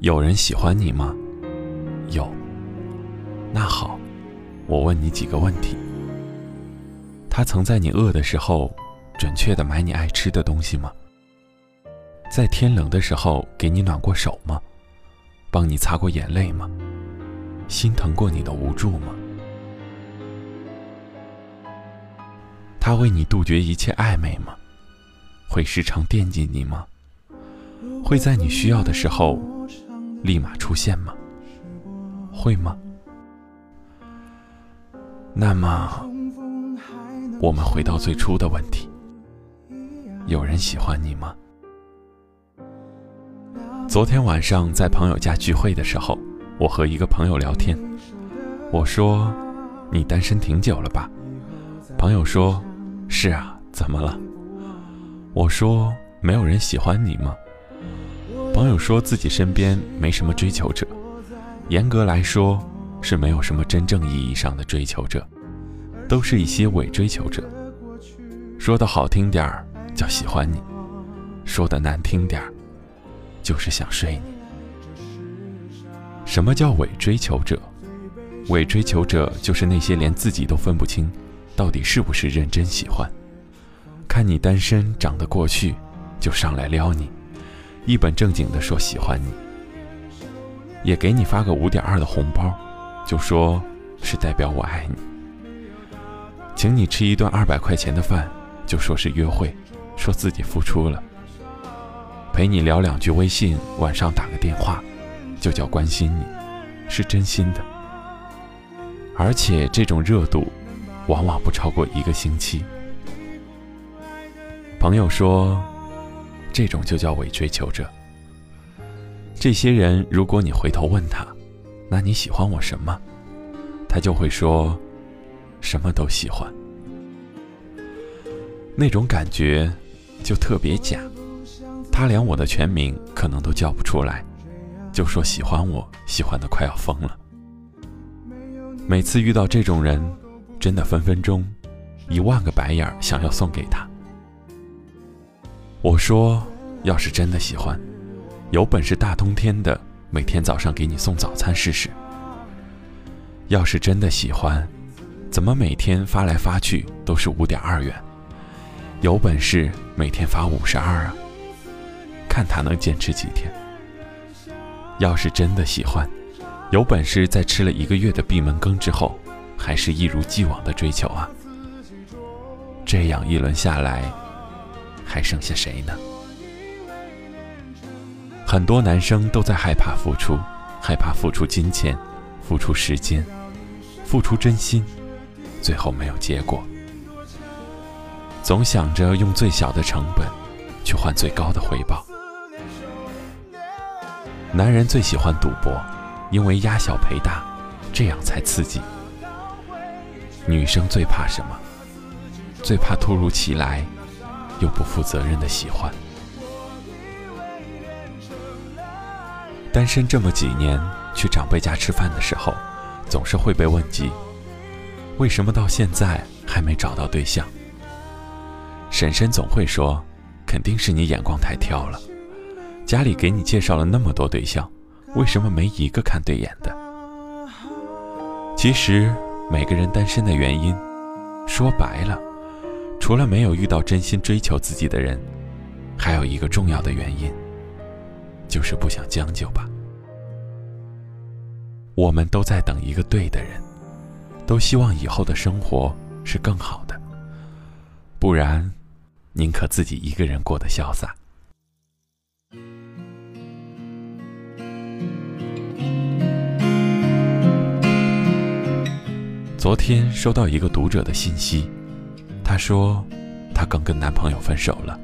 有人喜欢你吗？有。那好，我问你几个问题。他曾在你饿的时候，准确的买你爱吃的东西吗？在天冷的时候给你暖过手吗？帮你擦过眼泪吗？心疼过你的无助吗？他为你杜绝一切暧昧吗？会时常惦记你吗？会在你需要的时候立马出现吗？会吗？那么，我们回到最初的问题：有人喜欢你吗？昨天晚上在朋友家聚会的时候，我和一个朋友聊天，我说：“你单身挺久了吧？”朋友说：“是啊，怎么了？”我说：“没有人喜欢你吗？”朋友说自己身边没什么追求者，严格来说是没有什么真正意义上的追求者，都是一些伪追求者。说的好听点儿叫喜欢你，说的难听点儿。就是想睡你。什么叫伪追求者？伪追求者就是那些连自己都分不清，到底是不是认真喜欢。看你单身长得过去，就上来撩你，一本正经的说喜欢你，也给你发个五点二的红包，就说是代表我爱你。请你吃一顿二百块钱的饭，就说是约会，说自己付出了。陪你聊两句微信，晚上打个电话，就叫关心你，是真心的。而且这种热度，往往不超过一个星期。朋友说，这种就叫伪追求者。这些人，如果你回头问他，那你喜欢我什么？他就会说，什么都喜欢。那种感觉，就特别假。他连我的全名可能都叫不出来，就说喜欢我，喜欢的快要疯了。每次遇到这种人，真的分分钟一万个白眼想要送给他。我说，要是真的喜欢，有本事大冬天的每天早上给你送早餐试试。要是真的喜欢，怎么每天发来发去都是五点二元？有本事每天发五十二啊！看他能坚持几天。要是真的喜欢，有本事在吃了一个月的闭门羹之后，还是一如既往的追求啊！这样一轮下来，还剩下谁呢？很多男生都在害怕付出，害怕付出金钱，付出时间，付出真心，最后没有结果，总想着用最小的成本去换最高的回报。男人最喜欢赌博，因为压小赔大，这样才刺激。女生最怕什么？最怕突如其来又不负责任的喜欢。单身这么几年，去长辈家吃饭的时候，总是会被问及：为什么到现在还没找到对象？婶婶总会说：肯定是你眼光太挑了。家里给你介绍了那么多对象，为什么没一个看对眼的？其实每个人单身的原因，说白了，除了没有遇到真心追求自己的人，还有一个重要的原因，就是不想将就吧。我们都在等一个对的人，都希望以后的生活是更好的，不然，宁可自己一个人过得潇洒。昨天收到一个读者的信息，她说她刚跟男朋友分手了。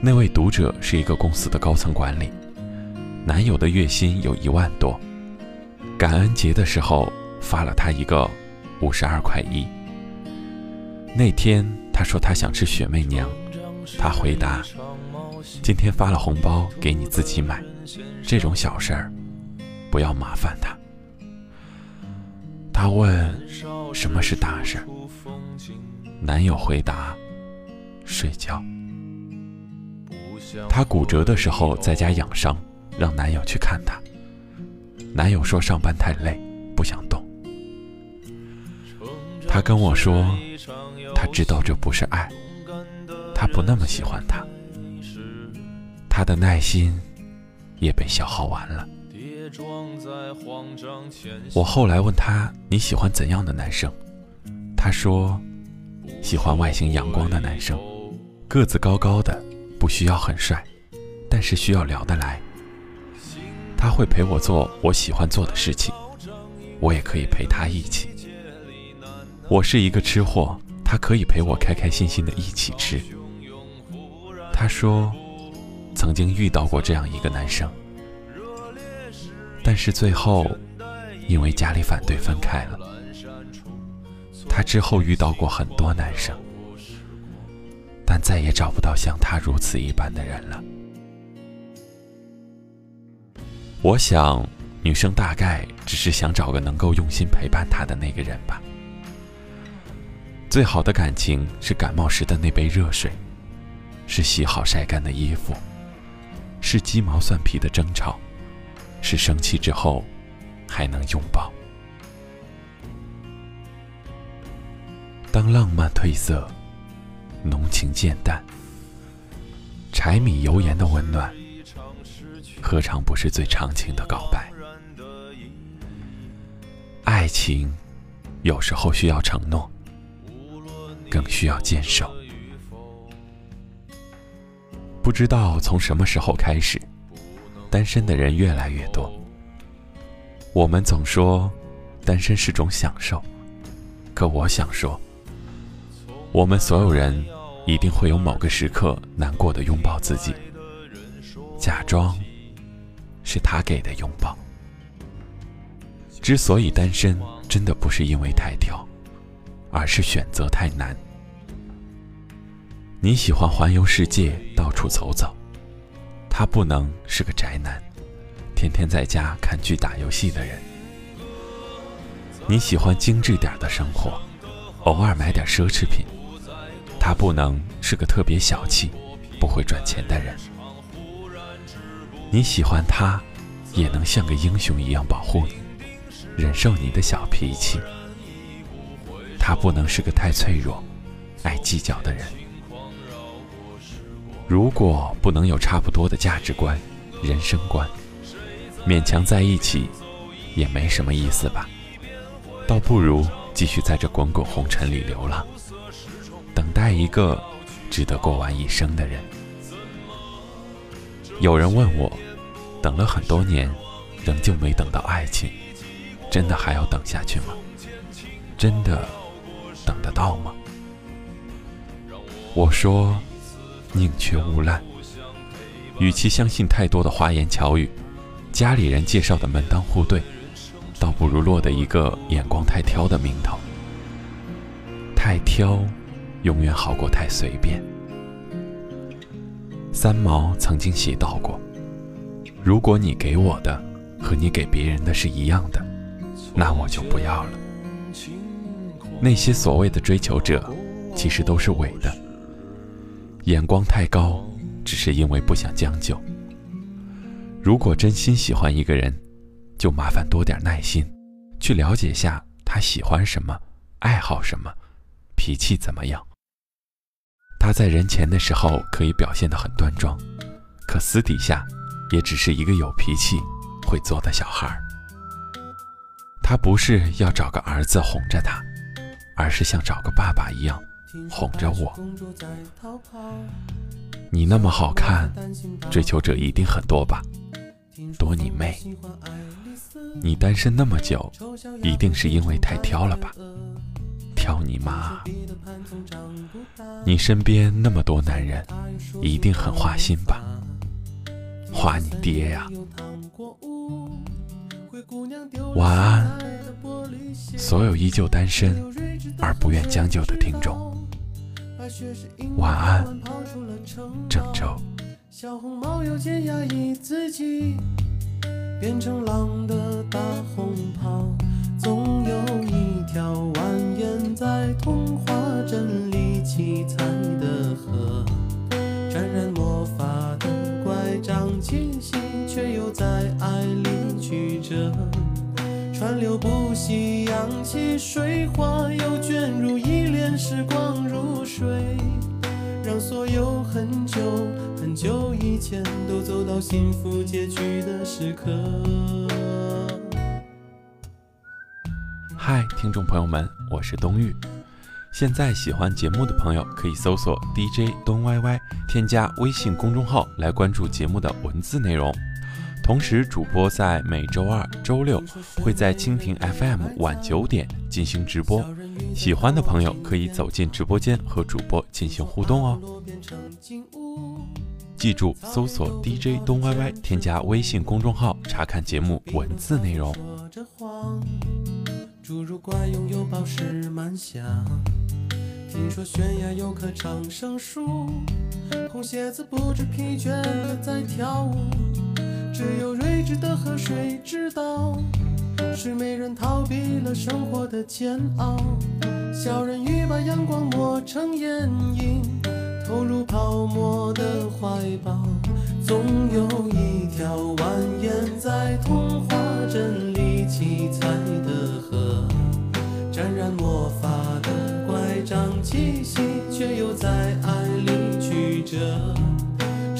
那位读者是一个公司的高层管理，男友的月薪有一万多，感恩节的时候发了她一个五十二块一。那天她说她想吃雪媚娘，他回答：今天发了红包给你自己买，这种小事儿不要麻烦他。他问：“什么是大事？”男友回答：“睡觉。”他骨折的时候在家养伤，让男友去看她。男友说上班太累，不想动。她跟我说，她知道这不是爱，她不那么喜欢他，她的耐心也被消耗完了。我后来问他你喜欢怎样的男生？他说，喜欢外形阳光的男生，个子高高的，不需要很帅，但是需要聊得来。他会陪我做我喜欢做的事情，我也可以陪他一起。我是一个吃货，他可以陪我开开心心的一起吃。他说，曾经遇到过这样一个男生。但是最后，因为家里反对分开了。她之后遇到过很多男生，但再也找不到像他如此一般的人了。我想，女生大概只是想找个能够用心陪伴她的那个人吧。最好的感情是感冒时的那杯热水，是洗好晒干的衣服，是鸡毛蒜皮的争吵。是生气之后还能拥抱。当浪漫褪色，浓情渐淡，柴米油盐的温暖，何尝不是最长情的告白？爱情有时候需要承诺，更需要坚守。不知道从什么时候开始。单身的人越来越多。我们总说，单身是种享受，可我想说，我们所有人一定会有某个时刻难过的拥抱自己，假装是他给的拥抱。之所以单身，真的不是因为太挑，而是选择太难。你喜欢环游世界，到处走走。他不能是个宅男，天天在家看剧打游戏的人。你喜欢精致点的生活，偶尔买点奢侈品。他不能是个特别小气、不会赚钱的人。你喜欢他，也能像个英雄一样保护你，忍受你的小脾气。他不能是个太脆弱、爱计较的人。如果不能有差不多的价值观、人生观，勉强在一起也没什么意思吧？倒不如继续在这滚滚红尘里流浪，等待一个值得过完一生的人。有人问我，等了很多年，仍旧没等到爱情，真的还要等下去吗？真的等得到吗？我说。宁缺毋滥，与其相信太多的花言巧语，家里人介绍的门当户对，倒不如落得一个眼光太挑的名头。太挑，永远好过太随便。三毛曾经写到过：“如果你给我的和你给别人的是一样的，那我就不要了。”那些所谓的追求者，其实都是伪的。眼光太高，只是因为不想将就。如果真心喜欢一个人，就麻烦多点耐心，去了解下他喜欢什么，爱好什么，脾气怎么样。他在人前的时候可以表现得很端庄，可私底下也只是一个有脾气、会做的小孩。他不是要找个儿子哄着他，而是像找个爸爸一样。哄着我，你那么好看，追求者一定很多吧？多你妹！你单身那么久，一定是因为太挑了吧？挑你妈！你身边那么多男人，一定很花心吧？花你爹呀！晚安，所有依旧单身而不愿将就的听众。晚安，郑州。小红帽有件压抑自己，变成狼的川流不息，扬起水花，又卷入一帘时光如水，让所有很久很久以前都走到幸福结局的时刻。嗨，听众朋友们，我是冬玉。现在喜欢节目的朋友可以搜索 DJ 东 YY，添加微信公众号来关注节目的文字内容。同时，主播在每周二、周六会在蜻蜓 FM 晚九点进行直播，喜欢的朋友可以走进直播间和主播进行互动哦。记住，搜索 DJ 东 YY，添加微信公众号查看节目文字内容。听说悬崖有棵长生树，红鞋子不知疲倦地在跳舞。只有睿智的河水知道，睡美人逃避了生活的煎熬。小人鱼把阳光磨成眼影，投入泡沫的怀抱。总有一条蜿蜒在童话镇里七彩的河，沾染魔法的乖。张气息，却又在爱里曲折。